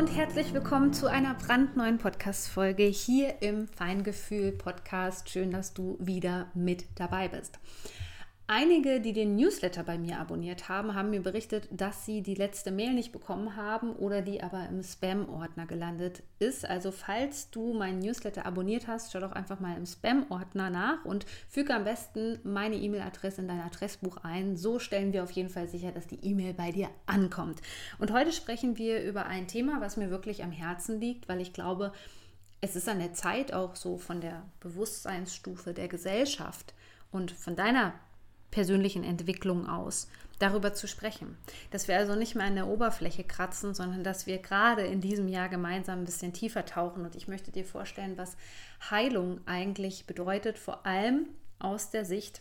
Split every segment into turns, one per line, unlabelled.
Und herzlich willkommen zu einer brandneuen Podcast-Folge hier im Feingefühl-Podcast. Schön, dass du wieder mit dabei bist. Einige, die den Newsletter bei mir abonniert haben, haben mir berichtet, dass sie die letzte Mail nicht bekommen haben oder die aber im Spam-Ordner gelandet ist. Also falls du meinen Newsletter abonniert hast, schau doch einfach mal im Spam-Ordner nach und füge am besten meine E-Mail-Adresse in dein Adressbuch ein. So stellen wir auf jeden Fall sicher, dass die E-Mail bei dir ankommt. Und heute sprechen wir über ein Thema, was mir wirklich am Herzen liegt, weil ich glaube, es ist an der Zeit auch so von der Bewusstseinsstufe der Gesellschaft und von deiner persönlichen Entwicklung aus, darüber zu sprechen. Dass wir also nicht mehr an der Oberfläche kratzen, sondern dass wir gerade in diesem Jahr gemeinsam ein bisschen tiefer tauchen. Und ich möchte dir vorstellen, was Heilung eigentlich bedeutet, vor allem aus der Sicht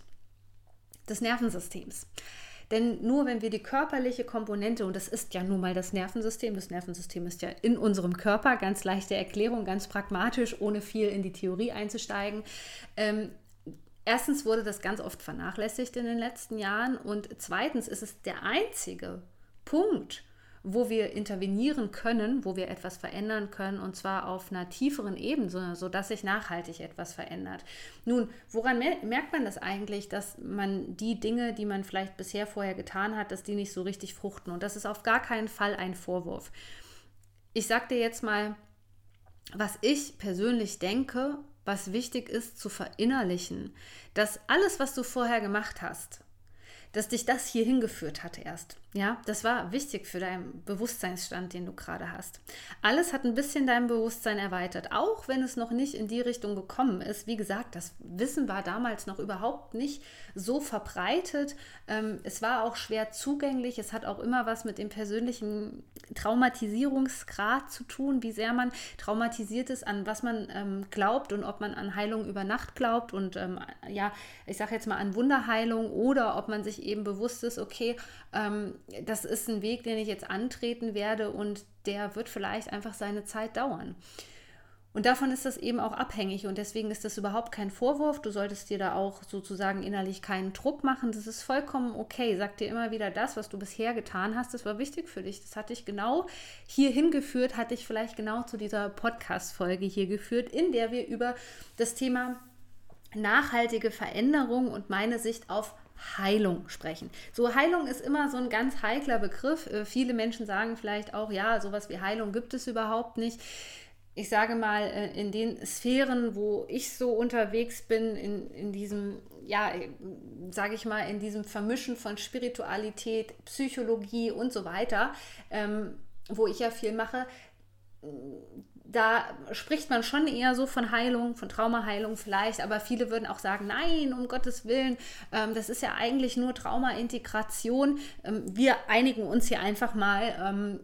des Nervensystems. Denn nur wenn wir die körperliche Komponente, und das ist ja nun mal das Nervensystem, das Nervensystem ist ja in unserem Körper, ganz leichte Erklärung, ganz pragmatisch, ohne viel in die Theorie einzusteigen, ähm, Erstens wurde das ganz oft vernachlässigt in den letzten Jahren und zweitens ist es der einzige Punkt, wo wir intervenieren können, wo wir etwas verändern können und zwar auf einer tieferen Ebene, sodass sich nachhaltig etwas verändert. Nun, woran merkt man das eigentlich, dass man die Dinge, die man vielleicht bisher vorher getan hat, dass die nicht so richtig fruchten? Und das ist auf gar keinen Fall ein Vorwurf. Ich sage dir jetzt mal, was ich persönlich denke was wichtig ist zu verinnerlichen, dass alles, was du vorher gemacht hast, dass dich das hier hingeführt hat erst. Ja, das war wichtig für deinen Bewusstseinsstand, den du gerade hast. Alles hat ein bisschen dein Bewusstsein erweitert, auch wenn es noch nicht in die Richtung gekommen ist. Wie gesagt, das Wissen war damals noch überhaupt nicht so verbreitet. Ähm, es war auch schwer zugänglich. Es hat auch immer was mit dem persönlichen Traumatisierungsgrad zu tun, wie sehr man traumatisiert ist, an was man ähm, glaubt und ob man an Heilung über Nacht glaubt und ähm, ja, ich sage jetzt mal an Wunderheilung oder ob man sich eben bewusst ist, okay, das ist ein Weg, den ich jetzt antreten werde und der wird vielleicht einfach seine Zeit dauern. Und davon ist das eben auch abhängig und deswegen ist das überhaupt kein Vorwurf. Du solltest dir da auch sozusagen innerlich keinen Druck machen. Das ist vollkommen okay. Sag dir immer wieder das, was du bisher getan hast, das war wichtig für dich. Das hat dich genau hier hingeführt, hat dich vielleicht genau zu dieser Podcast-Folge hier geführt, in der wir über das Thema nachhaltige Veränderung und meine Sicht auf Heilung sprechen. So Heilung ist immer so ein ganz heikler Begriff. Äh, viele Menschen sagen vielleicht auch, ja, sowas wie Heilung gibt es überhaupt nicht. Ich sage mal, äh, in den Sphären, wo ich so unterwegs bin, in, in diesem, ja, sage ich mal, in diesem Vermischen von Spiritualität, Psychologie und so weiter, ähm, wo ich ja viel mache, da spricht man schon eher so von Heilung, von Traumaheilung vielleicht, aber viele würden auch sagen, nein, um Gottes Willen, ähm, das ist ja eigentlich nur Traumaintegration. Ähm, wir einigen uns hier einfach mal ähm,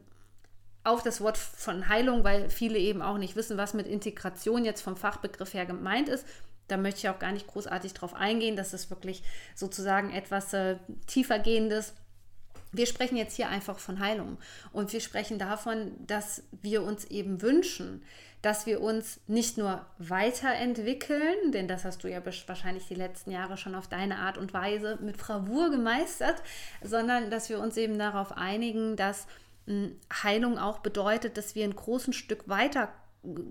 auf das Wort von Heilung, weil viele eben auch nicht wissen, was mit Integration jetzt vom Fachbegriff her gemeint ist. Da möchte ich auch gar nicht großartig drauf eingehen. Das ist wirklich sozusagen etwas äh, tiefergehendes wir sprechen jetzt hier einfach von Heilung und wir sprechen davon, dass wir uns eben wünschen, dass wir uns nicht nur weiterentwickeln, denn das hast du ja wahrscheinlich die letzten Jahre schon auf deine Art und Weise mit Bravour gemeistert, sondern dass wir uns eben darauf einigen, dass hm, Heilung auch bedeutet, dass wir ein großes Stück weiter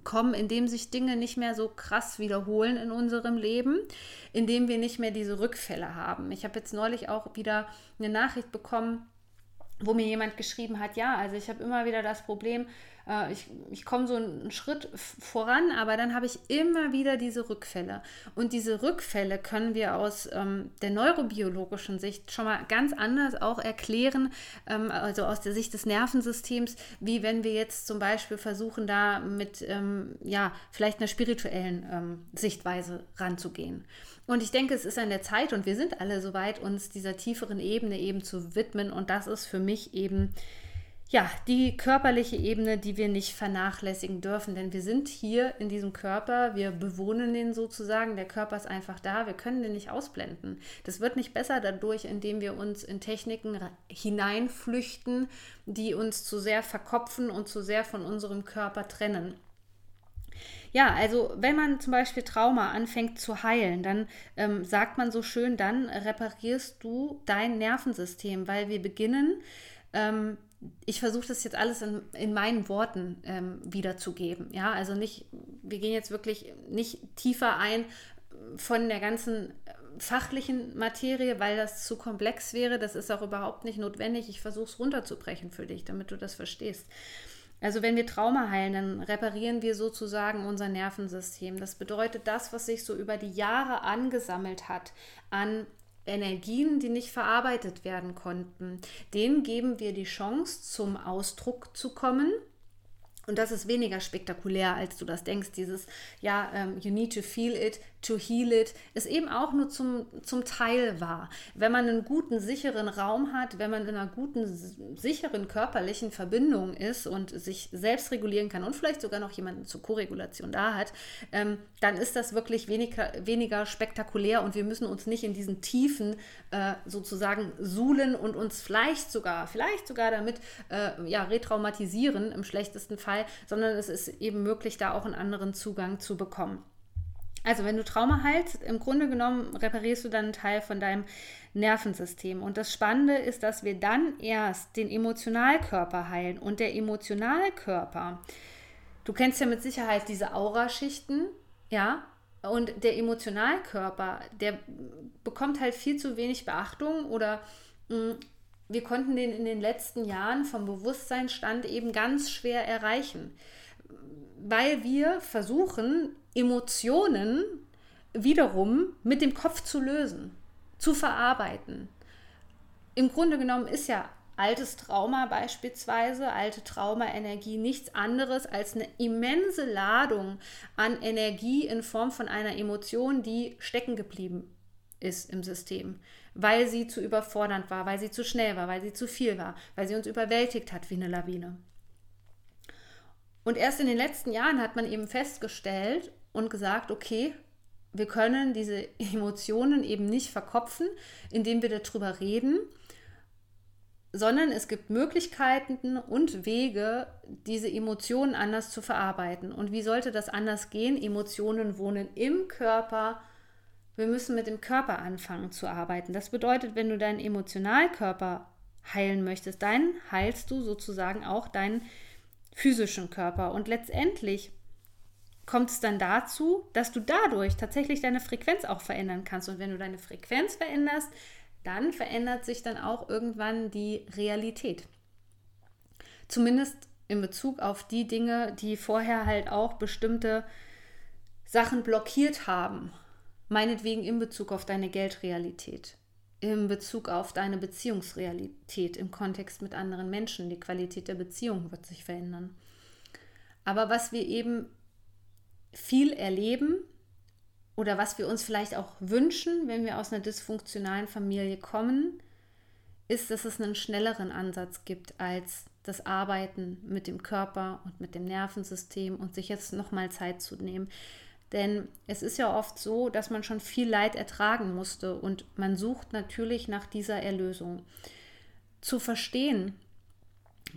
kommen, indem sich Dinge nicht mehr so krass wiederholen in unserem Leben, indem wir nicht mehr diese Rückfälle haben. Ich habe jetzt neulich auch wieder eine Nachricht bekommen, wo mir jemand geschrieben hat, ja, also ich habe immer wieder das Problem, äh, ich, ich komme so einen Schritt voran, aber dann habe ich immer wieder diese Rückfälle. Und diese Rückfälle können wir aus ähm, der neurobiologischen Sicht schon mal ganz anders auch erklären, ähm, also aus der Sicht des Nervensystems, wie wenn wir jetzt zum Beispiel versuchen, da mit, ähm, ja, vielleicht einer spirituellen ähm, Sichtweise ranzugehen. Und ich denke, es ist an der Zeit und wir sind alle soweit, uns dieser tieferen Ebene eben zu widmen. Und das ist für mich eben ja, die körperliche Ebene, die wir nicht vernachlässigen dürfen, denn wir sind hier in diesem Körper, wir bewohnen den sozusagen, der Körper ist einfach da, wir können den nicht ausblenden. Das wird nicht besser dadurch, indem wir uns in Techniken hineinflüchten, die uns zu sehr verkopfen und zu sehr von unserem Körper trennen. Ja, also wenn man zum Beispiel Trauma anfängt zu heilen, dann ähm, sagt man so schön, dann reparierst du dein Nervensystem, weil wir beginnen ähm, ich versuche das jetzt alles in, in meinen Worten ähm, wiederzugeben. Ja, also nicht, wir gehen jetzt wirklich nicht tiefer ein von der ganzen fachlichen Materie, weil das zu komplex wäre. Das ist auch überhaupt nicht notwendig. Ich versuche es runterzubrechen für dich, damit du das verstehst. Also wenn wir Trauma heilen, dann reparieren wir sozusagen unser Nervensystem. Das bedeutet, das, was sich so über die Jahre angesammelt hat an Energien, die nicht verarbeitet werden konnten, denen geben wir die Chance, zum Ausdruck zu kommen und das ist weniger spektakulär, als du das denkst. Dieses, ja, ähm, you need to feel it, to heal it, ist eben auch nur zum, zum Teil wahr. Wenn man einen guten, sicheren Raum hat, wenn man in einer guten, sicheren körperlichen Verbindung ist und sich selbst regulieren kann und vielleicht sogar noch jemanden zur Koregulation da hat, ähm, dann ist das wirklich weniger, weniger spektakulär und wir müssen uns nicht in diesen Tiefen äh, sozusagen suhlen und uns vielleicht sogar, vielleicht sogar damit äh, ja, retraumatisieren im schlechtesten Fall Fall, sondern es ist eben möglich, da auch einen anderen Zugang zu bekommen. Also wenn du Trauma heilst, im Grunde genommen reparierst du dann einen Teil von deinem Nervensystem. Und das Spannende ist, dass wir dann erst den Emotionalkörper heilen. Und der Emotionalkörper, du kennst ja mit Sicherheit diese Auraschichten, ja, und der Emotionalkörper, der bekommt halt viel zu wenig Beachtung oder mh, mm, wir konnten den in den letzten Jahren vom Bewusstseinsstand eben ganz schwer erreichen, weil wir versuchen, Emotionen wiederum mit dem Kopf zu lösen, zu verarbeiten. Im Grunde genommen ist ja altes Trauma beispielsweise, alte Traumaenergie nichts anderes als eine immense Ladung an Energie in Form von einer Emotion, die stecken geblieben ist im System weil sie zu überfordernd war, weil sie zu schnell war, weil sie zu viel war, weil sie uns überwältigt hat wie eine Lawine. Und erst in den letzten Jahren hat man eben festgestellt und gesagt, okay, wir können diese Emotionen eben nicht verkopfen, indem wir darüber reden, sondern es gibt Möglichkeiten und Wege, diese Emotionen anders zu verarbeiten. Und wie sollte das anders gehen? Emotionen wohnen im Körper, wir müssen mit dem Körper anfangen zu arbeiten. Das bedeutet, wenn du deinen Emotionalkörper heilen möchtest, dann heilst du sozusagen auch deinen physischen Körper. Und letztendlich kommt es dann dazu, dass du dadurch tatsächlich deine Frequenz auch verändern kannst. Und wenn du deine Frequenz veränderst, dann verändert sich dann auch irgendwann die Realität. Zumindest in Bezug auf die Dinge, die vorher halt auch bestimmte Sachen blockiert haben Meinetwegen in Bezug auf deine Geldrealität, in Bezug auf deine Beziehungsrealität im Kontext mit anderen Menschen. Die Qualität der Beziehung wird sich verändern. Aber was wir eben viel erleben oder was wir uns vielleicht auch wünschen, wenn wir aus einer dysfunktionalen Familie kommen, ist, dass es einen schnelleren Ansatz gibt als das Arbeiten mit dem Körper und mit dem Nervensystem und sich jetzt nochmal Zeit zu nehmen. Denn es ist ja oft so, dass man schon viel Leid ertragen musste und man sucht natürlich nach dieser Erlösung. Zu verstehen,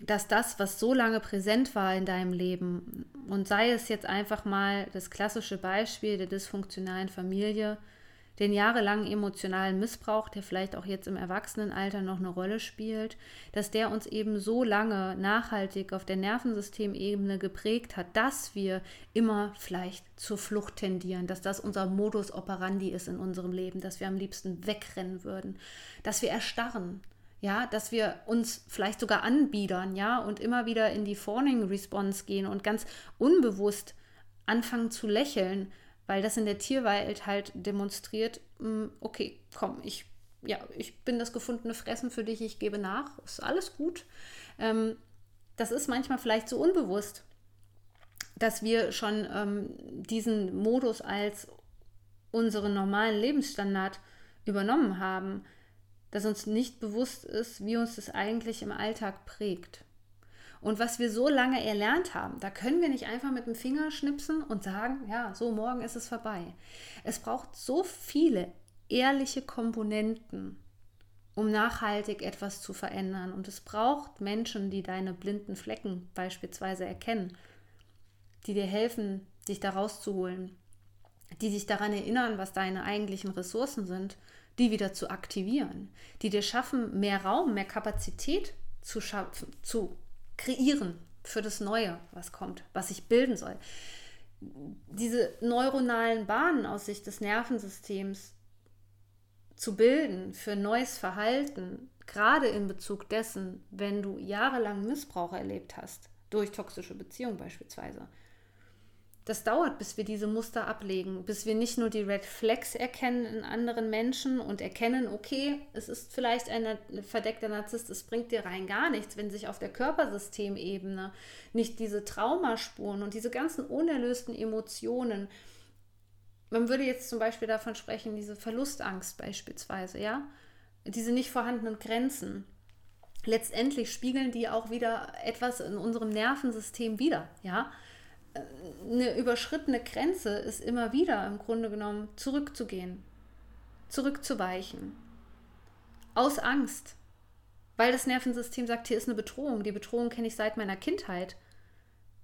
dass das, was so lange präsent war in deinem Leben, und sei es jetzt einfach mal das klassische Beispiel der dysfunktionalen Familie, den jahrelangen emotionalen Missbrauch, der vielleicht auch jetzt im Erwachsenenalter noch eine Rolle spielt, dass der uns eben so lange nachhaltig auf der Nervensystemebene geprägt hat, dass wir immer vielleicht zur Flucht tendieren, dass das unser Modus operandi ist in unserem Leben, dass wir am liebsten wegrennen würden, dass wir erstarren, ja, dass wir uns vielleicht sogar anbiedern, ja, und immer wieder in die Fawning Response gehen und ganz unbewusst anfangen zu lächeln, weil das in der Tierwelt halt demonstriert, mm, okay, komm, ich, ja, ich bin das gefundene Fressen für dich, ich gebe nach, ist alles gut. Ähm, das ist manchmal vielleicht so unbewusst, dass wir schon ähm, diesen Modus als unseren normalen Lebensstandard übernommen haben, dass uns nicht bewusst ist, wie uns das eigentlich im Alltag prägt. Und was wir so lange erlernt haben, da können wir nicht einfach mit dem Finger schnipsen und sagen, ja, so morgen ist es vorbei. Es braucht so viele ehrliche Komponenten, um nachhaltig etwas zu verändern. Und es braucht Menschen, die deine blinden Flecken beispielsweise erkennen, die dir helfen, dich da rauszuholen, die dich daran erinnern, was deine eigentlichen Ressourcen sind, die wieder zu aktivieren, die dir schaffen, mehr Raum, mehr Kapazität zu schaffen, zu kreieren für das Neue, was kommt, was sich bilden soll. Diese neuronalen Bahnen aus Sicht des Nervensystems zu bilden für neues Verhalten, gerade in Bezug dessen, wenn du jahrelang Missbrauch erlebt hast, durch toxische Beziehungen beispielsweise. Das dauert, bis wir diese Muster ablegen, bis wir nicht nur die Red Flags erkennen in anderen Menschen und erkennen, okay, es ist vielleicht ein verdeckter Narzisst, es bringt dir rein gar nichts, wenn sich auf der Körpersystemebene nicht diese Traumaspuren und diese ganzen unerlösten Emotionen man würde jetzt zum Beispiel davon sprechen, diese Verlustangst beispielsweise, ja, diese nicht vorhandenen Grenzen. Letztendlich spiegeln die auch wieder etwas in unserem Nervensystem wieder, ja. Eine überschrittene Grenze ist immer wieder im Grunde genommen zurückzugehen, zurückzuweichen, aus Angst, weil das Nervensystem sagt, hier ist eine Bedrohung. Die Bedrohung kenne ich seit meiner Kindheit.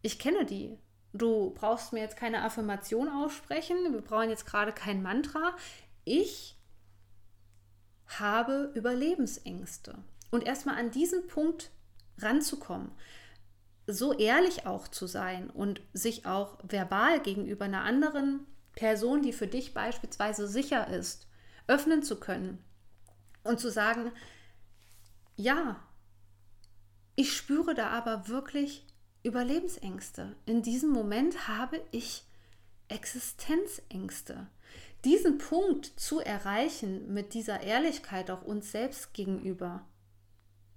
Ich kenne die. Du brauchst mir jetzt keine Affirmation aussprechen, wir brauchen jetzt gerade kein Mantra. Ich habe Überlebensängste. Und erstmal an diesen Punkt ranzukommen, so ehrlich auch zu sein und sich auch verbal gegenüber einer anderen Person, die für dich beispielsweise sicher ist, öffnen zu können und zu sagen, ja, ich spüre da aber wirklich Überlebensängste. In diesem Moment habe ich Existenzängste. Diesen Punkt zu erreichen mit dieser Ehrlichkeit auch uns selbst gegenüber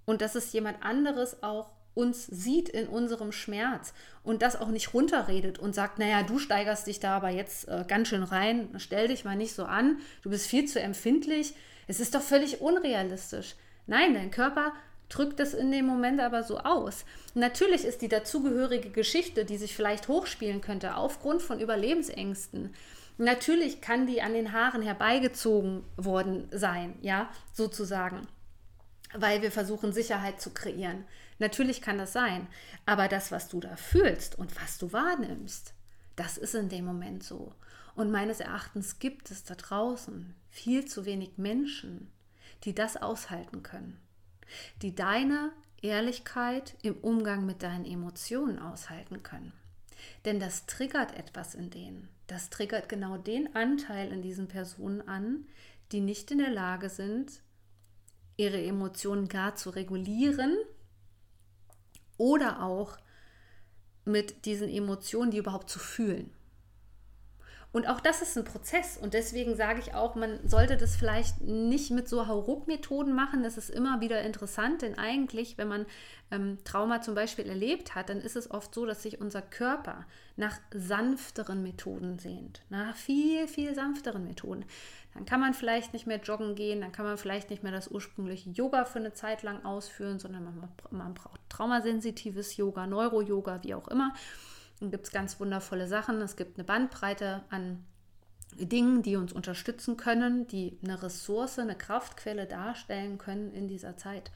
und dass es jemand anderes auch uns sieht in unserem Schmerz und das auch nicht runterredet und sagt, naja, du steigerst dich da aber jetzt äh, ganz schön rein, stell dich mal nicht so an, du bist viel zu empfindlich, es ist doch völlig unrealistisch. Nein, dein Körper drückt es in dem Moment aber so aus. Natürlich ist die dazugehörige Geschichte, die sich vielleicht hochspielen könnte, aufgrund von Überlebensängsten. Natürlich kann die an den Haaren herbeigezogen worden sein, ja, sozusagen, weil wir versuchen, Sicherheit zu kreieren. Natürlich kann das sein, aber das, was du da fühlst und was du wahrnimmst, das ist in dem Moment so. Und meines Erachtens gibt es da draußen viel zu wenig Menschen, die das aushalten können die deine Ehrlichkeit im Umgang mit deinen Emotionen aushalten können. Denn das triggert etwas in denen. Das triggert genau den Anteil in diesen Personen an, die nicht in der Lage sind, ihre Emotionen gar zu regulieren oder auch mit diesen Emotionen, die überhaupt zu fühlen. Und auch das ist ein Prozess. Und deswegen sage ich auch, man sollte das vielleicht nicht mit so Hauruck-Methoden machen. Das ist immer wieder interessant, denn eigentlich, wenn man ähm, Trauma zum Beispiel erlebt hat, dann ist es oft so, dass sich unser Körper nach sanfteren Methoden sehnt. Nach viel, viel sanfteren Methoden. Dann kann man vielleicht nicht mehr joggen gehen, dann kann man vielleicht nicht mehr das ursprüngliche Yoga für eine Zeit lang ausführen, sondern man, man braucht traumasensitives Yoga, Neuro-Yoga, wie auch immer. Dann gibt es ganz wundervolle Sachen. Es gibt eine Bandbreite an Dingen, die uns unterstützen können, die eine Ressource, eine Kraftquelle darstellen können in dieser Zeit.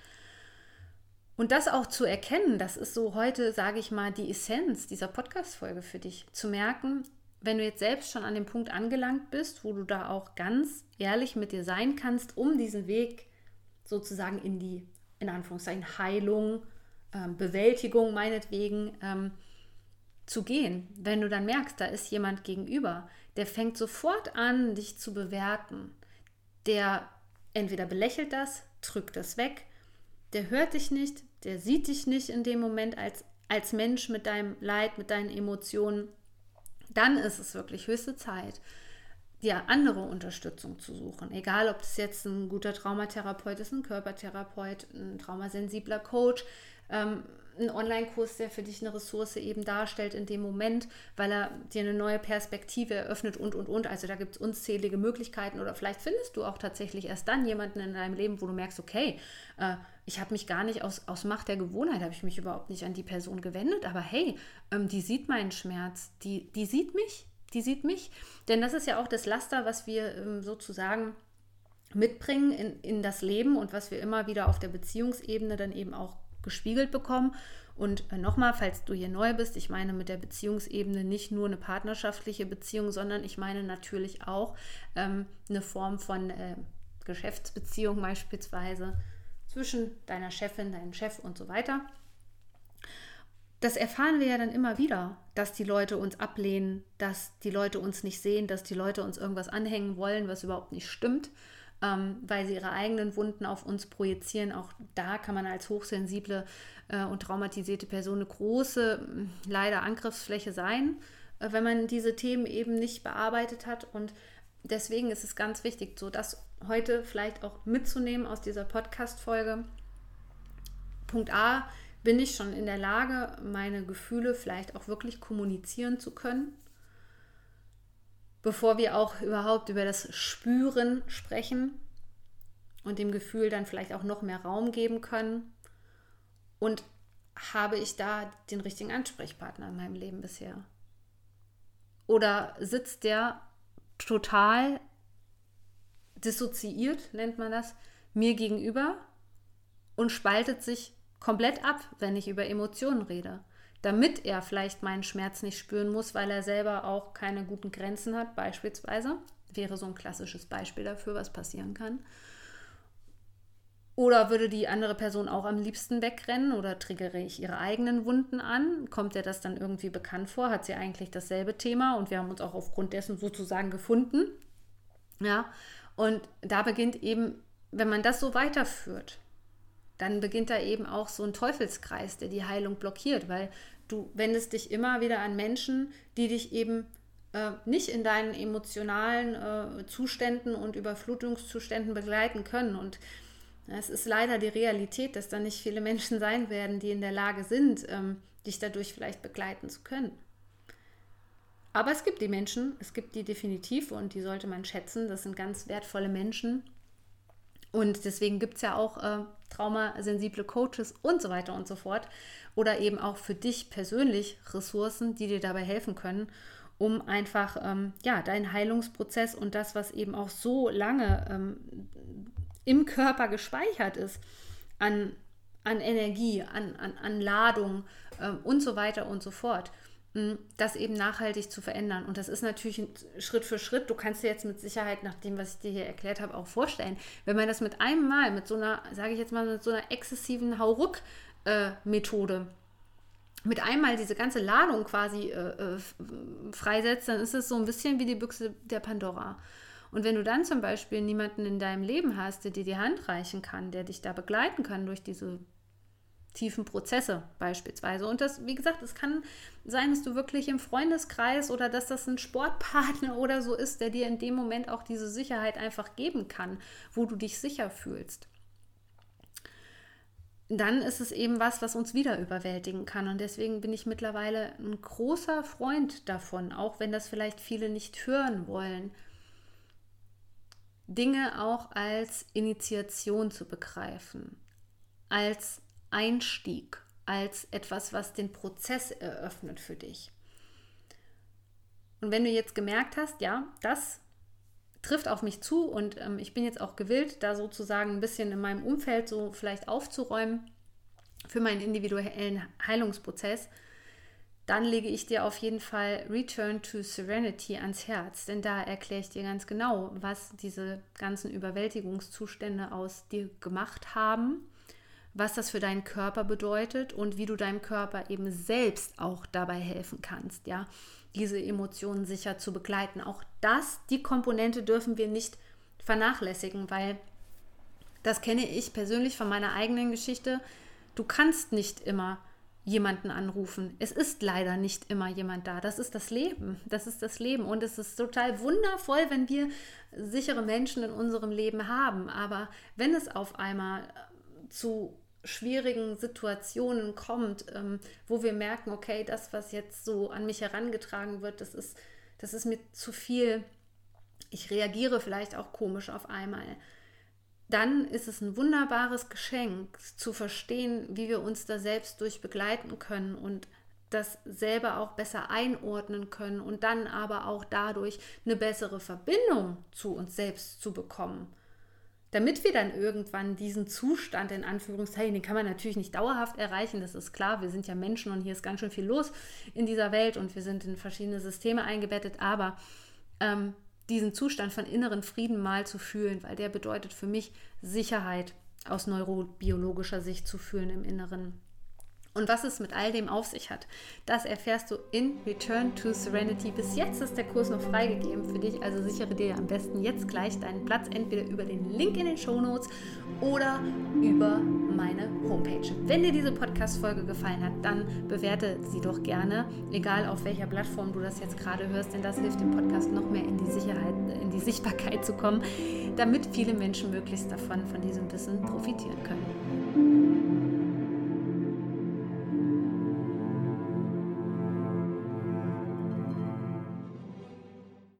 Und das auch zu erkennen, das ist so heute, sage ich mal, die Essenz dieser Podcast-Folge für dich. Zu merken, wenn du jetzt selbst schon an dem Punkt angelangt bist, wo du da auch ganz ehrlich mit dir sein kannst, um diesen Weg sozusagen in die, in Anführungszeichen, Heilung, ähm, Bewältigung meinetwegen, ähm, zu gehen, wenn du dann merkst, da ist jemand gegenüber, der fängt sofort an, dich zu bewerten. Der entweder belächelt das, drückt das weg, der hört dich nicht, der sieht dich nicht in dem Moment als, als Mensch mit deinem Leid, mit deinen Emotionen, dann ist es wirklich höchste Zeit, dir andere Unterstützung zu suchen. Egal, ob das jetzt ein guter Traumatherapeut ist, ein Körpertherapeut, ein traumasensibler Coach, ähm, ein Online-Kurs, der für dich eine Ressource eben darstellt in dem Moment, weil er dir eine neue Perspektive eröffnet und, und, und. Also da gibt es unzählige Möglichkeiten oder vielleicht findest du auch tatsächlich erst dann jemanden in deinem Leben, wo du merkst, okay, äh, ich habe mich gar nicht aus, aus Macht der Gewohnheit, habe ich mich überhaupt nicht an die Person gewendet, aber hey, ähm, die sieht meinen Schmerz, die, die sieht mich, die sieht mich. Denn das ist ja auch das Laster, was wir ähm, sozusagen mitbringen in, in das Leben und was wir immer wieder auf der Beziehungsebene dann eben auch gespiegelt bekommen. Und äh, nochmal, falls du hier neu bist, ich meine mit der Beziehungsebene nicht nur eine partnerschaftliche Beziehung, sondern ich meine natürlich auch ähm, eine Form von äh, Geschäftsbeziehung beispielsweise zwischen deiner Chefin, deinem Chef und so weiter. Das erfahren wir ja dann immer wieder, dass die Leute uns ablehnen, dass die Leute uns nicht sehen, dass die Leute uns irgendwas anhängen wollen, was überhaupt nicht stimmt ähm, weil sie ihre eigenen Wunden auf uns projizieren. Auch da kann man als hochsensible äh, und traumatisierte Person eine große, leider Angriffsfläche sein, äh, wenn man diese Themen eben nicht bearbeitet hat. Und deswegen ist es ganz wichtig, so das heute vielleicht auch mitzunehmen aus dieser Podcast-Folge. Punkt A, bin ich schon in der Lage, meine Gefühle vielleicht auch wirklich kommunizieren zu können? Bevor wir auch überhaupt über das Spüren sprechen und dem Gefühl dann vielleicht auch noch mehr Raum geben können. Und habe ich da den richtigen Ansprechpartner in meinem Leben bisher? Oder sitzt der total dissoziiert, nennt man das, mir gegenüber und spaltet sich komplett ab, wenn ich über Emotionen rede? Damit er vielleicht meinen Schmerz nicht spüren muss, weil er selber auch keine guten Grenzen hat, beispielsweise. Wäre so ein klassisches Beispiel dafür, was passieren kann. Oder würde die andere Person auch am liebsten wegrennen oder triggere ich ihre eigenen Wunden an? Kommt ihr das dann irgendwie bekannt vor? Hat sie eigentlich dasselbe Thema und wir haben uns auch aufgrund dessen sozusagen gefunden? Ja, und da beginnt eben, wenn man das so weiterführt, dann beginnt da eben auch so ein Teufelskreis, der die Heilung blockiert, weil du wendest dich immer wieder an Menschen, die dich eben äh, nicht in deinen emotionalen äh, Zuständen und Überflutungszuständen begleiten können. Und es ist leider die Realität, dass da nicht viele Menschen sein werden, die in der Lage sind, ähm, dich dadurch vielleicht begleiten zu können. Aber es gibt die Menschen, es gibt die definitiv und die sollte man schätzen. Das sind ganz wertvolle Menschen, und deswegen gibt es ja auch äh, traumasensible Coaches und so weiter und so fort. Oder eben auch für dich persönlich Ressourcen, die dir dabei helfen können, um einfach ähm, ja, deinen Heilungsprozess und das, was eben auch so lange ähm, im Körper gespeichert ist, an, an Energie, an, an, an Ladung ähm, und so weiter und so fort, das eben nachhaltig zu verändern. Und das ist natürlich Schritt für Schritt. Du kannst dir jetzt mit Sicherheit nach dem, was ich dir hier erklärt habe, auch vorstellen, wenn man das mit einem Mal, mit so einer, sage ich jetzt mal, mit so einer exzessiven Hauruck-Methode, äh, mit einmal diese ganze Ladung quasi äh, äh, freisetzt, dann ist es so ein bisschen wie die Büchse der Pandora. Und wenn du dann zum Beispiel niemanden in deinem Leben hast, der dir die Hand reichen kann, der dich da begleiten kann durch diese tiefen Prozesse beispielsweise. Und das, wie gesagt, es kann sein, dass du wirklich im Freundeskreis oder dass das ein Sportpartner oder so ist, der dir in dem Moment auch diese Sicherheit einfach geben kann, wo du dich sicher fühlst. Dann ist es eben was, was uns wieder überwältigen kann. Und deswegen bin ich mittlerweile ein großer Freund davon, auch wenn das vielleicht viele nicht hören wollen, Dinge auch als Initiation zu begreifen, als Einstieg, als etwas, was den Prozess eröffnet für dich. Und wenn du jetzt gemerkt hast, ja, das trifft auf mich zu und ähm, ich bin jetzt auch gewillt, da sozusagen ein bisschen in meinem Umfeld so vielleicht aufzuräumen für meinen individuellen Heilungsprozess, dann lege ich dir auf jeden Fall Return to Serenity ans Herz, denn da erkläre ich dir ganz genau, was diese ganzen Überwältigungszustände aus dir gemacht haben was das für deinen Körper bedeutet und wie du deinem Körper eben selbst auch dabei helfen kannst, ja, diese Emotionen sicher zu begleiten. Auch das, die Komponente dürfen wir nicht vernachlässigen, weil das kenne ich persönlich von meiner eigenen Geschichte. Du kannst nicht immer jemanden anrufen. Es ist leider nicht immer jemand da. Das ist das Leben. Das ist das Leben. Und es ist total wundervoll, wenn wir sichere Menschen in unserem Leben haben. Aber wenn es auf einmal zu schwierigen Situationen kommt, ähm, wo wir merken, okay, das, was jetzt so an mich herangetragen wird, das ist, das ist mir zu viel. Ich reagiere vielleicht auch komisch auf einmal. dann ist es ein wunderbares Geschenk zu verstehen, wie wir uns da selbst durch begleiten können und das selber auch besser einordnen können und dann aber auch dadurch eine bessere Verbindung zu uns selbst zu bekommen. Damit wir dann irgendwann diesen Zustand in Anführungszeichen, den kann man natürlich nicht dauerhaft erreichen, das ist klar, wir sind ja Menschen und hier ist ganz schön viel los in dieser Welt und wir sind in verschiedene Systeme eingebettet, aber ähm, diesen Zustand von inneren Frieden mal zu fühlen, weil der bedeutet für mich Sicherheit aus neurobiologischer Sicht zu fühlen im Inneren. Und was es mit all dem auf sich hat, das erfährst du in Return to Serenity. Bis jetzt ist der Kurs noch freigegeben für dich, also sichere dir am besten jetzt gleich deinen Platz, entweder über den Link in den Show Notes oder über meine Homepage. Wenn dir diese Podcast-Folge gefallen hat, dann bewerte sie doch gerne, egal auf welcher Plattform du das jetzt gerade hörst, denn das hilft dem Podcast noch mehr in die Sicherheit, in die Sichtbarkeit zu kommen, damit viele Menschen möglichst davon, von diesem Wissen profitieren können.